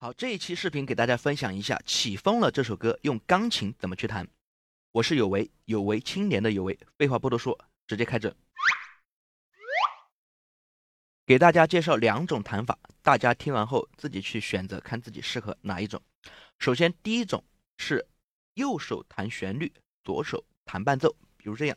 好，这一期视频给大家分享一下《起风了》这首歌用钢琴怎么去弹。我是有为，有为青年的有为。废话不多说，直接开整。给大家介绍两种弹法，大家听完后自己去选择，看自己适合哪一种。首先，第一种是右手弹旋律，左手弹伴奏，比如这样。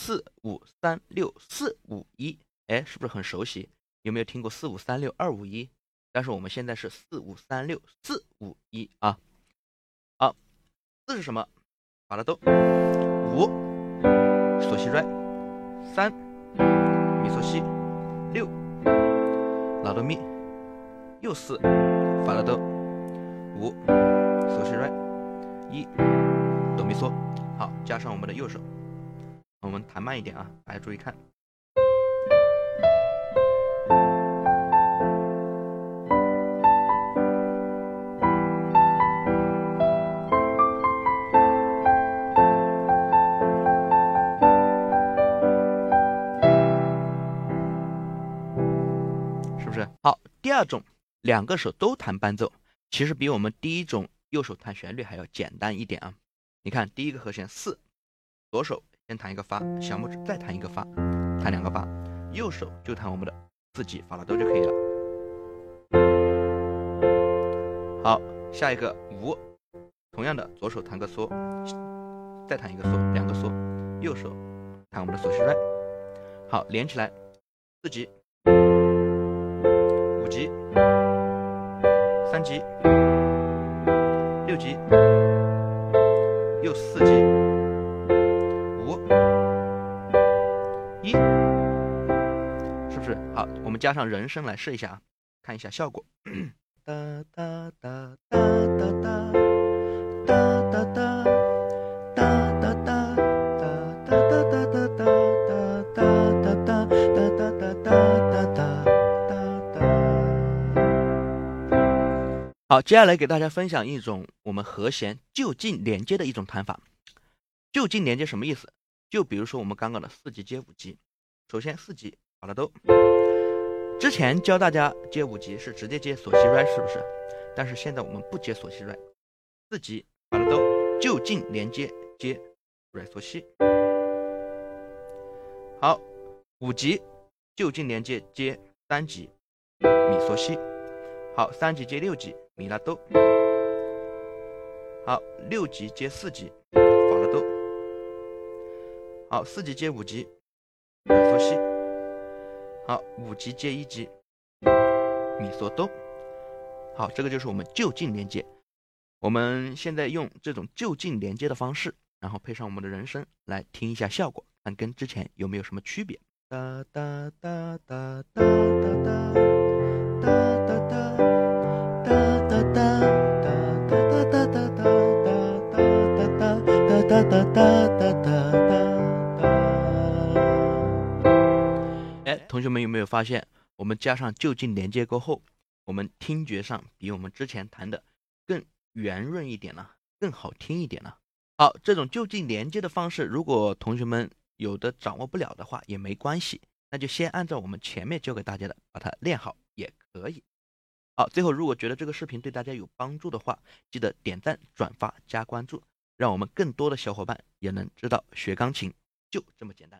四五三六四五一。哎，是不是很熟悉？有没有听过四五三六二五一？但是我们现在是四五三六四五一啊。好，四是什么？法拉多。五，索西瑞。三，米索西。六，拉哆咪。又四，法拉多。五，索西瑞。一，哆咪嗦。好，加上我们的右手，我们弹慢一点啊，大家注意看。是不是好，第二种两个手都弹伴奏，其实比我们第一种右手弹旋律还要简单一点啊。你看第一个和弦四，左手先弹一个发，小拇指再弹一个发，弹两个发，右手就弹我们的四级法拉多就可以了。好，下一个五，同样的左手弹个嗦，再弹一个嗦，两个嗦，右手弹我们的嗦西瑞。好，连起来四级。五级，三级，六级，又四级，好，我们加上人声来试一下啊，看一下效果。哒哒哒哒哒哒哒哒哒。好，接下来给大家分享一种我们和弦就近连接的一种弹法。就近连接什么意思？就比如说我们刚刚的四级接五级，首先四级法拉多，之前教大家接五级是直接接索西瑞，是不是？但是现在我们不接索西瑞，四级法拉多就近连接接瑞索西。好，五级就近连接接三级米索西。好，三级接六级。米拉哆，好，六级接四级，法拉哆，好，四级接五级，咪嗦西，好，五级接一级，米索哆，好，这个就是我们就近连接。我们现在用这种就近连接的方式，然后配上我们的人声来听一下效果，看跟之前有没有什么区别。哒哒哒哒哒哒哒哒哒哒。哒哒哒哒哒同学们有没有发现，我们加上就近连接过后，我们听觉上比我们之前弹的更圆润一点了，更好听一点了。好，这种就近连接的方式，如果同学们有的掌握不了的话，也没关系，那就先按照我们前面教给大家的把它练好也可以。好，最后如果觉得这个视频对大家有帮助的话，记得点赞、转发、加关注。让我们更多的小伙伴也能知道学钢琴就这么简单。